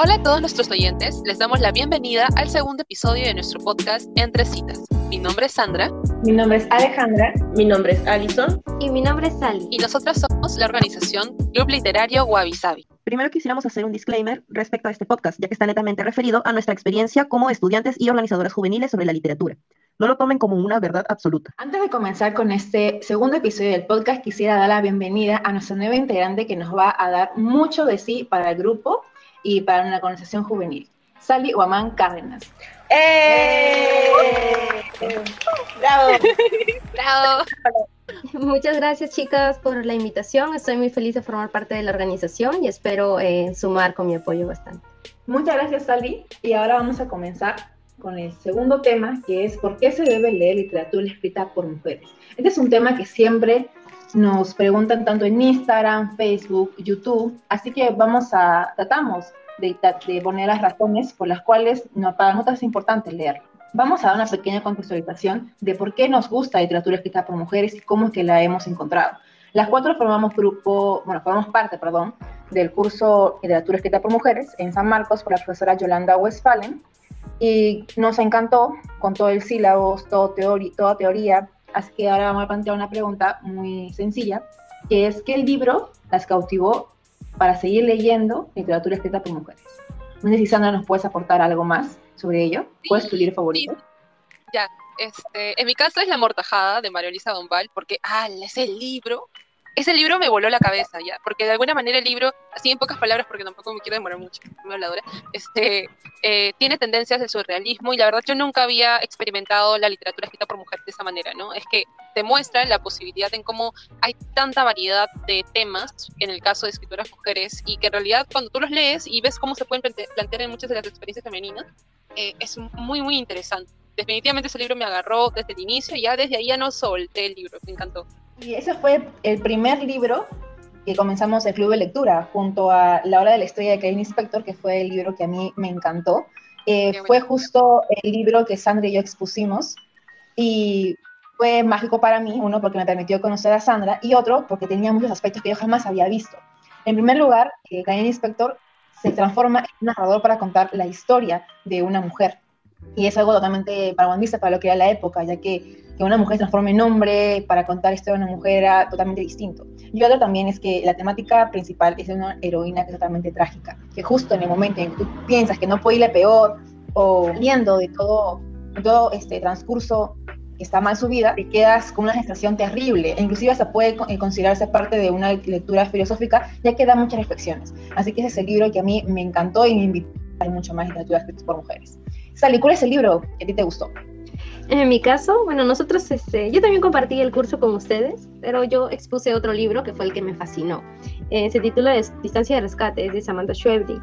Hola a todos nuestros oyentes, les damos la bienvenida al segundo episodio de nuestro podcast Entre Citas. Mi nombre es Sandra. Mi nombre es Alejandra. Mi nombre es Alison. Y mi nombre es Sally. Y nosotras somos la organización Club Literario Wabi Sabi. Primero quisiéramos hacer un disclaimer respecto a este podcast, ya que está netamente referido a nuestra experiencia como estudiantes y organizadoras juveniles sobre la literatura. No lo tomen como una verdad absoluta. Antes de comenzar con este segundo episodio del podcast, quisiera dar la bienvenida a nuestra nueva integrante que nos va a dar mucho de sí para el grupo y para una organización juvenil, Sally Huamán Cárdenas. ¡Eh! ¡Bravo! ¡Bravo! Muchas gracias chicas por la invitación. Estoy muy feliz de formar parte de la organización y espero eh, sumar con mi apoyo bastante. Muchas gracias Sally y ahora vamos a comenzar con el segundo tema que es ¿por qué se debe leer literatura escrita por mujeres? Este es un tema que siempre nos preguntan tanto en Instagram, Facebook, YouTube, así que vamos a, tratamos de, de poner las razones por las cuales no, para nosotros es importante leerlo. Vamos a dar una pequeña contextualización de por qué nos gusta la literatura escrita por mujeres y cómo es que la hemos encontrado. Las cuatro formamos grupo, bueno, formamos parte, perdón, del curso Literatura escrita por mujeres en San Marcos por la profesora Yolanda Westphalen y nos encantó con todo el sílabo, todo teoría, toda teoría, Así que ahora vamos a plantear una pregunta muy sencilla, que es ¿qué libro las cautivó para seguir leyendo literatura escrita por mujeres? No sé si Sandra nos puedes aportar algo más sobre ello. ¿Cuál es tu libro favorito? Ya, este, en mi caso es La Mortajada de María Elisa Dombal, porque, ah, ese libro ese libro me voló la cabeza, ¿ya? Porque de alguna manera el libro, así en pocas palabras, porque tampoco me quiero demorar mucho, me habladora, este, eh, tiene tendencias de surrealismo y la verdad yo nunca había experimentado la literatura escrita por mujeres de esa manera, ¿no? Es que te muestra la posibilidad en cómo hay tanta variedad de temas en el caso de escritoras mujeres y que en realidad cuando tú los lees y ves cómo se pueden plantear en muchas de las experiencias femeninas, eh, es muy, muy interesante. Definitivamente ese libro me agarró desde el inicio y ya desde ahí ya no solté el libro, me encantó. Y ese fue el primer libro que comenzamos el club de lectura, junto a La hora de la historia de Karen Inspector, que fue el libro que a mí me encantó. Eh, fue justo el libro que Sandra y yo expusimos y fue mágico para mí, uno porque me permitió conocer a Sandra y otro porque tenía muchos aspectos que yo jamás había visto. En primer lugar, eh, Inspector se transforma en un narrador para contar la historia de una mujer. Y es algo totalmente paraguandista para lo que era la época, ya que que una mujer se transforme en hombre para contar esto de una mujer era totalmente distinto. Y otro también es que la temática principal es de una heroína que es totalmente trágica, que justo en el momento en que tú piensas que no puede irle peor o saliendo de todo, todo este transcurso que está mal su vida, te quedas con una sensación terrible. E inclusive se puede eh, considerarse parte de una lectura filosófica, ya que da muchas reflexiones. Así que ese es el libro que a mí me encantó y me invitó a mucho más literatura escrita por mujeres. Sally, ¿cuál es el libro que a ti te gustó? En mi caso, bueno, nosotros, este, yo también compartí el curso con ustedes, pero yo expuse otro libro que fue el que me fascinó. Eh, se titula Distancia de Rescate, es de Samantha Schweblin.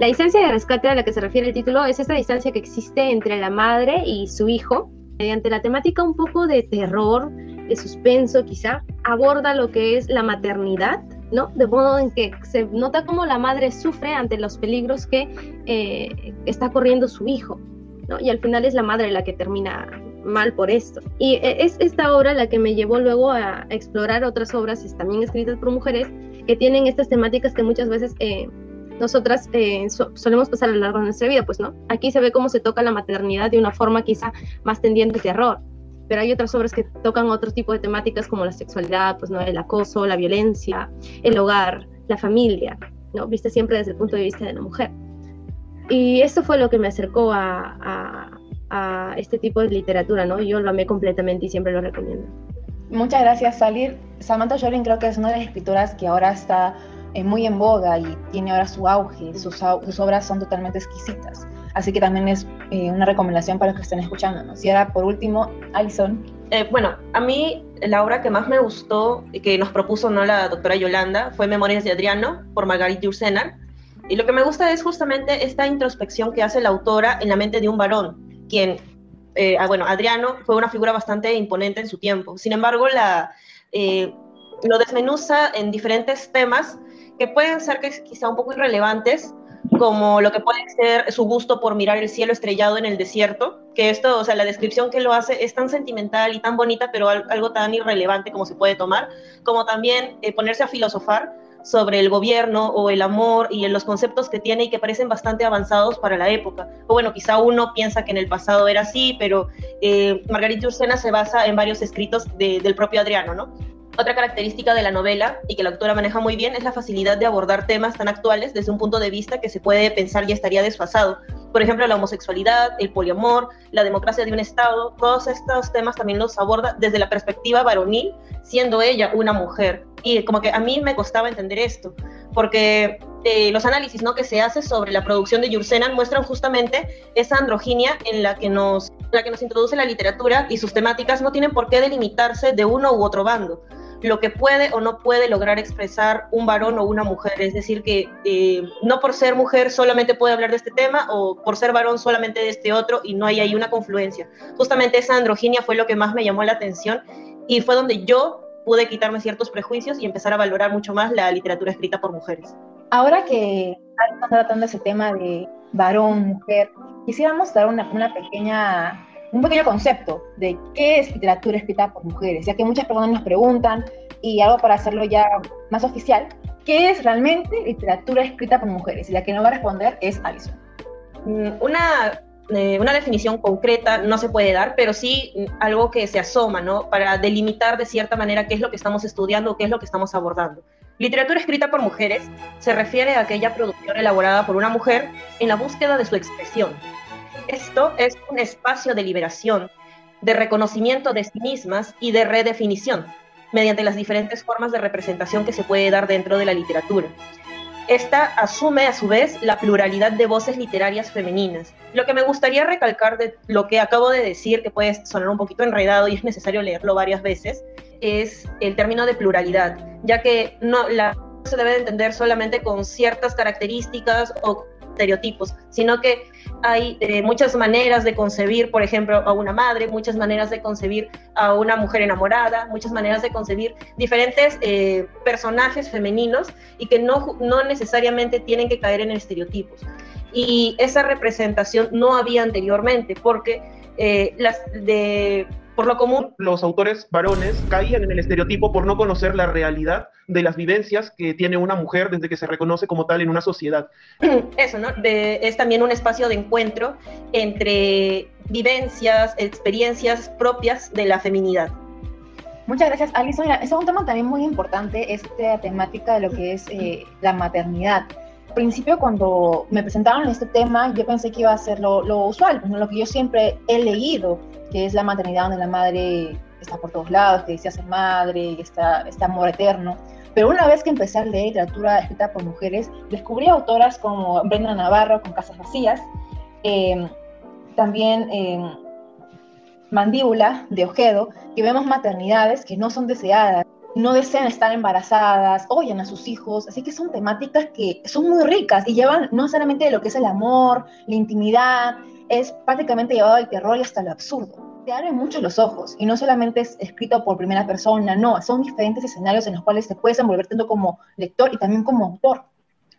La distancia de rescate a la que se refiere el título es esta distancia que existe entre la madre y su hijo, mediante la temática un poco de terror, de suspenso quizá, aborda lo que es la maternidad, ¿no? De modo en que se nota cómo la madre sufre ante los peligros que eh, está corriendo su hijo. Y al final es la madre la que termina mal por esto. Y eh, es esta obra la que me llevó luego a explorar otras obras también escritas por mujeres que tienen estas temáticas que muchas veces eh, nosotras eh, solemos pasar a lo largo de nuestra vida, pues no. Aquí se ve cómo se toca la maternidad de una forma quizá más tendiente al terror, pero hay otras obras que tocan otro tipo de temáticas como la sexualidad, pues no, el acoso, la violencia, el hogar, la familia, ¿no? Viste siempre desde el punto de vista de la mujer. Y esto fue lo que me acercó a, a, este tipo de literatura, ¿no? Yo lo amé completamente y siempre lo recomiendo. Muchas gracias, Salir. Samantha Schweblin creo que es una de las escritoras que ahora está eh, muy en boga y tiene ahora su auge. Sus, sus obras son totalmente exquisitas. Así que también es eh, una recomendación para los que estén escuchándonos. Y ahora, por último, Alison. Eh, bueno, a mí la obra que más me gustó y que nos propuso ¿no? la doctora Yolanda fue Memorias de Adriano por Margarita Ursenar y lo que me gusta es justamente esta introspección que hace la autora en la mente de un varón, quien, eh, ah, bueno, Adriano fue una figura bastante imponente en su tiempo. Sin embargo, la, eh, lo desmenuza en diferentes temas que pueden ser que, quizá un poco irrelevantes, como lo que puede ser su gusto por mirar el cielo estrellado en el desierto, que esto, o sea, la descripción que lo hace es tan sentimental y tan bonita, pero algo tan irrelevante como se puede tomar, como también eh, ponerse a filosofar sobre el gobierno o el amor y en los conceptos que tiene y que parecen bastante avanzados para la época. O bueno, quizá uno piensa que en el pasado era así, pero eh, Margarita Ursena se basa en varios escritos del propio Adriano, ¿no? Otra característica de la novela, y que la autora maneja muy bien, es la facilidad de abordar temas tan actuales desde un punto de vista que se puede pensar ya estaría desfasado. Por ejemplo, la homosexualidad, el poliamor, la democracia de un Estado, todos estos temas también los aborda desde la perspectiva varonil, siendo ella una mujer. Y como que a mí me costaba entender esto, porque eh, los análisis ¿no? que se hace sobre la producción de Yursenan muestran justamente esa androginia en la que nos la que nos introduce la literatura y sus temáticas no tienen por qué delimitarse de uno u otro bando lo que puede o no puede lograr expresar un varón o una mujer. Es decir, que eh, no por ser mujer solamente puede hablar de este tema o por ser varón solamente de este otro y no hay ahí una confluencia. Justamente esa androginia fue lo que más me llamó la atención y fue donde yo pude quitarme ciertos prejuicios y empezar a valorar mucho más la literatura escrita por mujeres. Ahora que estamos tratando ese tema de varón, mujer, quisiéramos dar una, una pequeña un pequeño concepto de qué es literatura escrita por mujeres, ya que muchas personas nos preguntan, y algo para hacerlo ya más oficial, ¿qué es realmente literatura escrita por mujeres? Y la que no va a responder es Alison. Mm, una, eh, una definición concreta no se puede dar, pero sí algo que se asoma, ¿no? Para delimitar de cierta manera qué es lo que estamos estudiando, qué es lo que estamos abordando. Literatura escrita por mujeres se refiere a aquella producción elaborada por una mujer en la búsqueda de su expresión, esto es un espacio de liberación, de reconocimiento de sí mismas y de redefinición, mediante las diferentes formas de representación que se puede dar dentro de la literatura. Esta asume a su vez la pluralidad de voces literarias femeninas. Lo que me gustaría recalcar de lo que acabo de decir, que puede sonar un poquito enredado y es necesario leerlo varias veces, es el término de pluralidad, ya que no se debe entender solamente con ciertas características o estereotipos, sino que hay eh, muchas maneras de concebir, por ejemplo, a una madre, muchas maneras de concebir a una mujer enamorada, muchas maneras de concebir diferentes eh, personajes femeninos y que no, no necesariamente tienen que caer en estereotipos. Y esa representación no había anteriormente, porque eh, las de por lo común, los autores varones caían en el estereotipo por no conocer la realidad de las vivencias que tiene una mujer desde que se reconoce como tal en una sociedad. Eso, ¿no? es también un espacio de encuentro entre vivencias, experiencias propias de la feminidad. Muchas gracias, Alison. Es un tema también muy importante, esta temática de lo que es eh, la maternidad principio cuando me presentaron este tema, yo pensé que iba a ser lo, usual, lo que yo siempre he leído, que es la maternidad donde la madre está por todos lados, que decía ser madre, está este amor eterno. Pero una vez que empecé a leer literatura escrita por mujeres, descubrí autoras como Brenda Navarro con Casas Vacías, em, también eh, Mandíbula de Ojedo, que vemos maternidades que no son deseadas, no desean estar embarazadas, oyen a sus hijos, así que son temáticas que son muy ricas y llevan no solamente de lo que es el amor, la intimidad, es prácticamente llevado al terror y hasta lo absurdo. Te abren mucho los ojos y no solamente es escrito por primera persona, no, son diferentes escenarios en los cuales te puedes envolver tanto como lector y también como autor.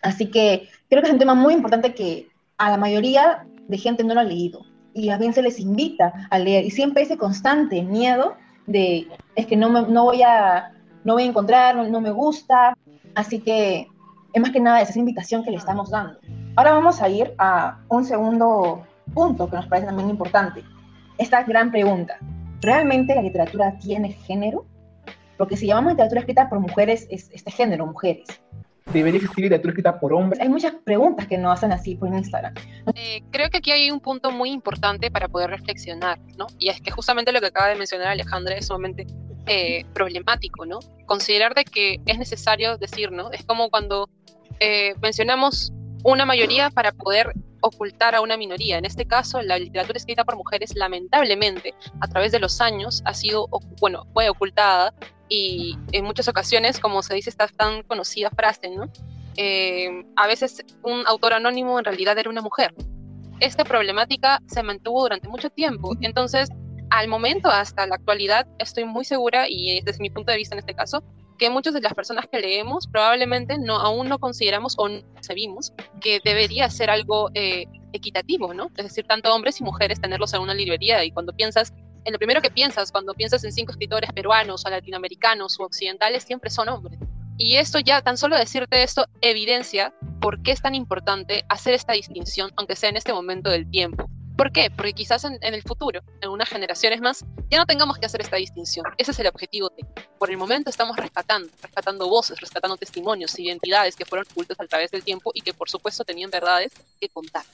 Así que creo que es un tema muy importante que a la mayoría de gente no lo ha leído y a bien se les invita a leer y siempre ese constante miedo de es que no, no voy a no voy a encontrar, no, me gusta. Así que es más que nada esa invitación que le estamos dando. Ahora vamos a ir a un segundo punto que nos parece también importante. Esta gran pregunta. ¿Realmente la literatura tiene género? Porque si llamamos literatura escrita por mujeres, es este género, mujeres. ¿Debería existir literatura escrita por hombres? Hay muchas preguntas que nos hacen así por Instagram. Eh, creo que aquí hay un punto muy importante para poder reflexionar, ¿no? Y es que justamente lo que acaba de mencionar Alejandra es sumamente eh, problemático, ¿no? Considerar de que es necesario decir, ¿no? Es como cuando eh, mencionamos una mayoría para poder ocultar a una minoría. En este caso, la literatura escrita por mujeres, lamentablemente, a través de los años, ha sido, bueno, fue ocultada y en muchas ocasiones, como se dice esta tan conocida frase, ¿no? Eh, a veces un autor anónimo en realidad era una mujer. Esta problemática se mantuvo durante mucho tiempo. Entonces, al momento, hasta la actualidad, estoy muy segura, y desde mi punto de vista en este caso, que muchas de las personas que leemos probablemente no, aún no consideramos o no que debería ser algo eh, equitativo, ¿no? Es decir, tanto hombres y mujeres tenerlos en una librería y cuando piensas, en lo primero que piensas cuando piensas en cinco escritores peruanos o latinoamericanos o occidentales siempre son hombres. Y esto ya, tan solo decirte esto, evidencia por qué es tan importante hacer esta distinción, aunque sea en este momento del tiempo. ¿Por qué? Porque quizás en, el futuro, en unas generaciones más, ya no tengamos que hacer esta distinción. Ese es el objetivo. por el momento estamos rescatando, rescatando voces, rescatando testimonios, identidades que fueron ocultas a través del tiempo y que por supuesto tenían verdades que contar.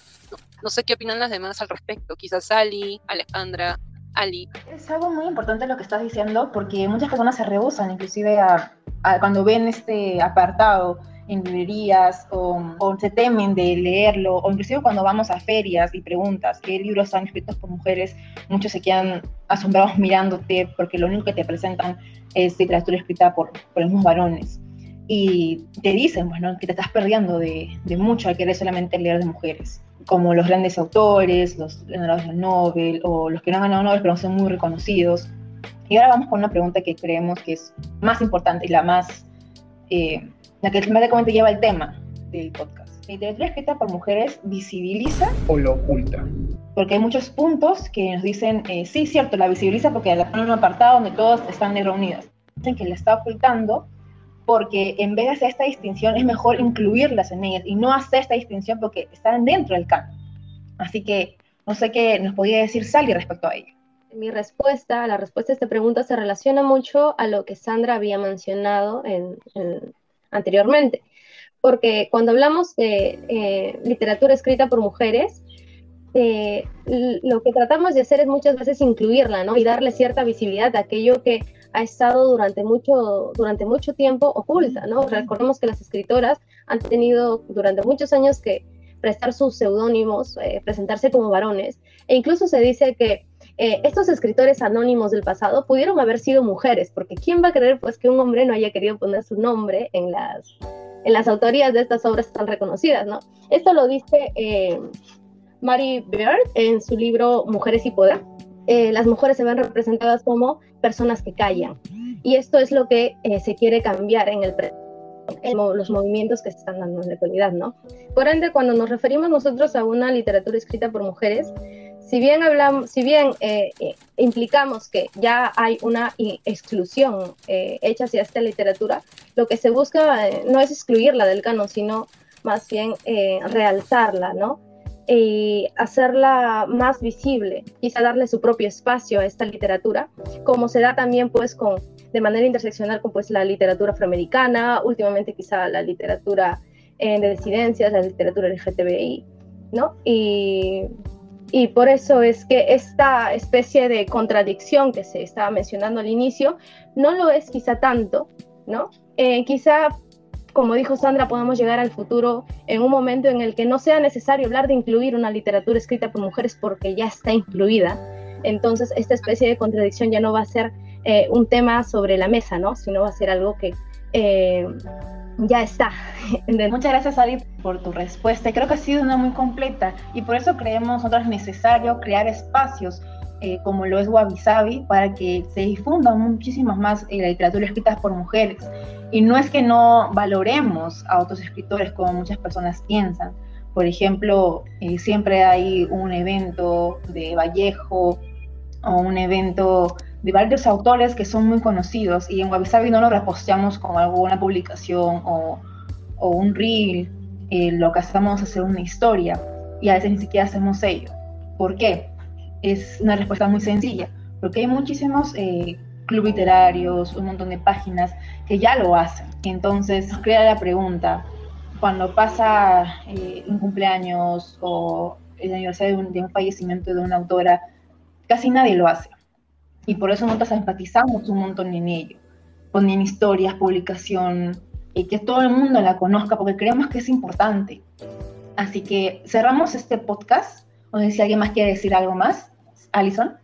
No, sé qué opinan las demás al respecto. Quizás Ali, Alejandra, Ali. Es algo muy importante lo que estás diciendo porque muchas personas se rehusan inclusive a cuando ven este apartado en librerías o, se temen de leerlo, o inclusive cuando vamos a ferias y preguntas qué libros están escritos por mujeres, muchos se quedan asombrados mirándote porque lo único que te presentan es literatura escrita por, por los varones. Y te dicen, bueno, que te estás perdiendo de, de mucho al querer solamente leer de mujeres, como los grandes autores, los ganadores del Nobel, o los que no han ganado Nobel pero son muy reconocidos. Y ahora vamos con una pregunta que creemos que es más importante y la más eh, la que prácticamente lleva el tema del podcast. La literatura escrita por mujeres visibiliza o lo oculta. Porque hay muchos puntos que nos dicen, eh, sí, cierto, la visibiliza porque la pone en un apartado donde todos están reunidas. Dicen que la está ocultando porque en vez de hacer esta distinción es mejor incluirlas en ellas y no hacer esta distinción porque están dentro del canon. Así que no sé qué nos podía decir Sally respecto a ello. Mi respuesta, la respuesta a esta pregunta se relaciona mucho a lo que Sandra había mencionado en, en anteriormente. Porque cuando hablamos de eh, literatura escrita por mujeres, eh, lo que tratamos de hacer es muchas veces incluirla, ¿no? Y darle cierta visibilidad a aquello que ha estado durante mucho, durante mucho tiempo oculta, ¿no? Recordemos que las escritoras han tenido durante muchos años que prestar sus seudónimos, eh, presentarse como varones, e incluso se dice que eh, estos escritores anónimos del pasado pudieron haber sido mujeres, porque ¿quién va a creer pues que un hombre no haya querido poner su nombre en las, en las autorías de estas obras tan reconocidas, ¿no? Esto lo dice eh, Mary Beard en su libro Mujeres y Poder. Eh, las mujeres se ven representadas como personas que callan. Y esto es lo que se quiere cambiar en el en los movimientos que se están dando en la actualidad, ¿no? Por ende, cuando nos referimos nosotros a una literatura escrita por mujeres, si bien hablamos, si bien eh, eh, implicamos que ya hay una exclusión eh, hecha hacia esta literatura, lo que se busca no es excluirla del canon, sino más bien realzarla, ¿no? Y hacerla más visible, quizá darle su propio espacio a esta literatura, como se da también pues con de manera interseccional con pues la literatura afroamericana, últimamente quizá la literatura de disidencias, la literatura LGTBI, ¿no? Y y por eso es que esta especie de contradicción que se estaba mencionando al inicio no lo es quizá tanto, ¿no? Eh, quizá, como dijo Sandra, podamos llegar al futuro en un momento en el que no sea necesario hablar de incluir una literatura escrita por mujeres porque ya está incluida. Entonces, esta especie de contradicción ya no va a ser eh, un tema sobre la mesa, ¿no? Sino va a ser algo que eh, ya está. Muchas gracias, Ari, por tu respuesta. Creo que ha sido una muy completa y por eso creemos nosotros necesario crear espacios eh, como lo es Wabi Sabi para que se difunda muchísimas más eh, la literatura escrita por mujeres. Y no es que no valoremos a otros escritores como muchas personas piensan. Por ejemplo, eh, siempre hay un evento de Vallejo o un evento de varios autores que son muy conocidos y en Wabi no lo reposteamos con alguna publicación o, o un reel, eh, lo que hacemos es hacer una historia y a veces ni siquiera hacemos ello. ¿Por qué? Es una respuesta muy sencilla, porque hay muchísimos eh, clubes literarios, un montón de páginas que ya lo hacen. Entonces, crea la pregunta, cuando pasa eh, un cumpleaños o el aniversario de un, de un fallecimiento de una autora, casi nadie lo hace y por eso nosotros empatizamos un montón en ello. Ponen historias, publicación, y que todo el mundo la conozca porque creemos que es importante. Así que cerramos este podcast. O sé si alguien más quiere decir algo más. Alison.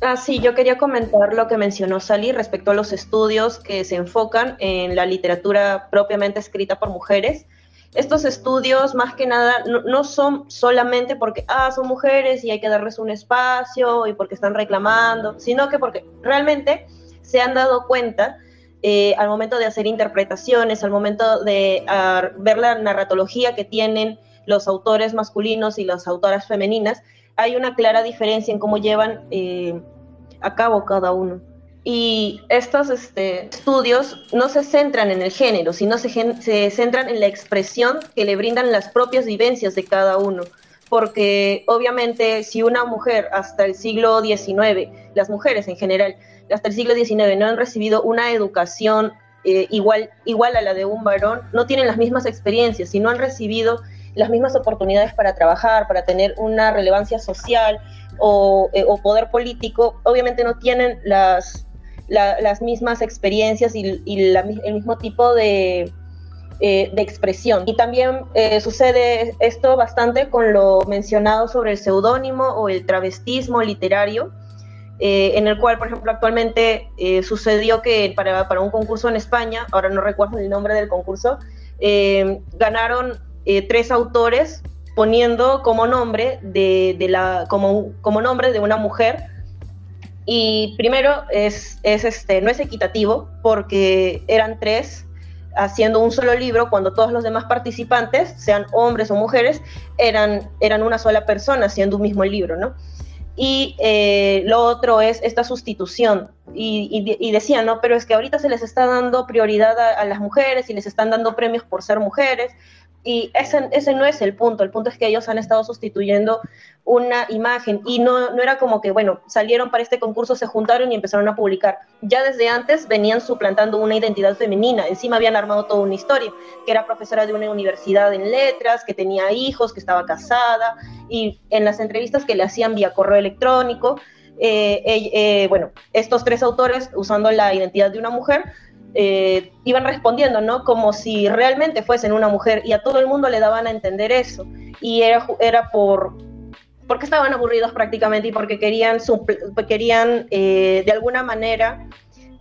Ah, sí, yo quería comentar lo que mencionó Sally respecto a los estudios que se enfocan en la literatura propiamente escrita por mujeres estos estudios más que nada no, son solamente porque, ah, son mujeres y hay que darles un espacio y porque están reclamando, sino que porque realmente se han dado cuenta eh, al momento de hacer interpretaciones, al momento de ah, ver la narratología que tienen los autores masculinos y las autoras femeninas, hay una clara diferencia en cómo llevan eh, a cabo cada uno. Y estos este, estudios no se centran en el género, sino se, se centran en la expresión que le brindan las propias vivencias de cada uno. Porque obviamente si una mujer hasta el siglo XIX, las mujeres en general, hasta el siglo XIX no han recibido una educación eh, igual, igual a la de un varón, no tienen las mismas experiencias, si no han recibido las mismas oportunidades para trabajar, para tener una relevancia social o, eh, poder político, obviamente no tienen las, las mismas experiencias y, el mismo tipo de, eh, de expresión. Y también eh, sucede esto bastante con lo mencionado sobre el seudónimo o el travestismo literario, eh, en el cual, por ejemplo, actualmente sucedió que para, para, un concurso en España, ahora no recuerdo el nombre del concurso, ganaron tres autores poniendo como nombre de, de la, como, como nombre de una mujer y primero es, es, este, no es equitativo porque eran tres haciendo un solo libro cuando todos los demás participantes, sean hombres o mujeres, eran, una sola persona haciendo un mismo libro, ¿no? Y eh, lo otro es esta sustitución. Y, y, decían, ¿no? Pero es que ahorita se les está dando prioridad a, las mujeres y les están dando premios por ser mujeres. Y ese, ese no es el punto. El punto es que ellos han estado sustituyendo una imagen y no, no era como que, bueno, salieron para este concurso, se juntaron y empezaron a publicar. Ya desde antes venían suplantando una identidad femenina, encima habían armado toda una historia, que era profesora de una universidad en letras, que tenía hijos, que estaba casada, y en las entrevistas que le hacían vía correo electrónico, eh, eh, bueno, estos tres autores, usando la identidad de una mujer, eh, iban respondiendo, ¿no? Como si realmente fuesen una mujer y a todo el mundo le daban a entender eso. Y era, era por, porque estaban aburridos prácticamente y porque querían, querían eh, de alguna manera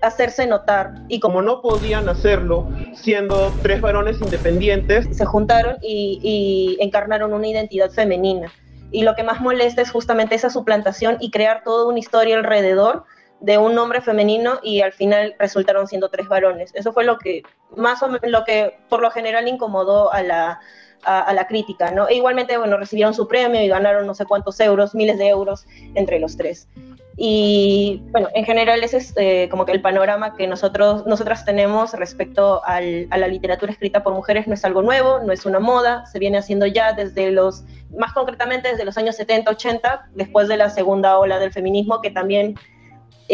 hacerse notar. Y como no podían hacerlo siendo tres varones independientes, se juntaron y, y, encarnaron una identidad femenina. Y lo que más molesta es justamente esa suplantación y crear toda una historia alrededor de un nombre femenino y al final resultaron siendo tres varones. Eso fue lo que más o menos, lo que por lo general incomodó a la, a, la crítica, ¿no? E igualmente, bueno, recibieron su premio y ganaron no sé cuántos euros, miles de euros entre los tres. Y bueno, en general ese es eh, como que el panorama que nosotros, nosotras tenemos respecto al, a la literatura escrita por mujeres. No es algo nuevo, no es una moda, se viene haciendo ya desde los, más concretamente desde los años 70, 80, después de la segunda ola del feminismo, que también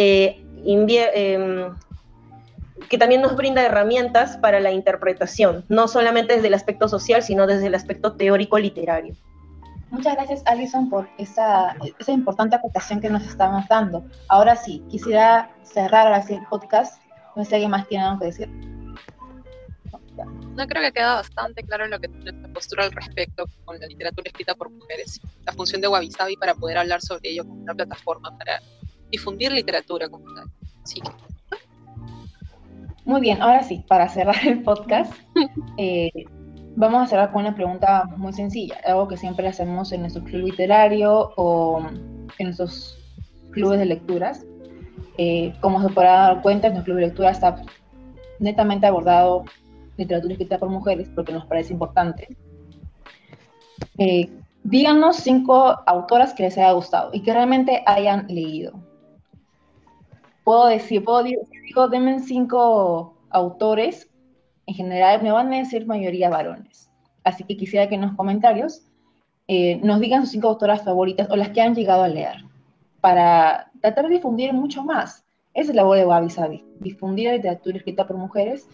eh, eh, que también nos brinda herramientas para la interpretación, no solamente desde el aspecto social, sino desde el aspecto teórico literario. Muchas gracias, Alison, por esa, esa importante aportación que nos estamos dando. Ahora sí, quisiera cerrar así el podcast. No sé si alguien más tiene algo que decir. No creo que queda bastante claro lo que nuestra postura al respecto con la literatura escrita por mujeres, la función de Wabi Sabi para poder hablar sobre ello como una plataforma para difundir literatura como tal. Muy bien, ahora sí, para cerrar el podcast, eh, vamos a cerrar con una pregunta muy sencilla, algo que siempre hacemos en nuestro club literario o en nuestros clubes de lecturas. Eh, como se podrá dar cuenta, en nuestro club de lectura está netamente abordado literatura escrita por mujeres porque nos parece importante. Eh, díganos cinco autoras que les haya gustado y que realmente hayan leído puedo decir, puedo decir, digo, denme cinco autores, en general me van a decir mayoría varones. Así que quisiera que en los comentarios eh, nos digan sus cinco autoras favoritas o las que han llegado a leer, para tratar de difundir mucho más. Esa es la labor de Wabi Sabi, difundir la literatura escrita por mujeres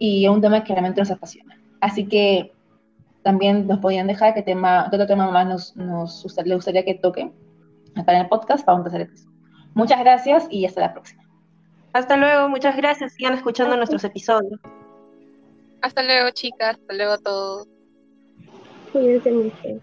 y es un tema que realmente nos apasiona. Así que también nos podían dejar qué tema, qué otro tema más nos, nos gustaría, gustaría que toque acá en el podcast para un tercer episodio. Muchas gracias y hasta la próxima. Hasta luego, muchas gracias. Sigan escuchando nuestros episodios. Hasta luego, chicas. Hasta luego a todos. Cuídense mucho.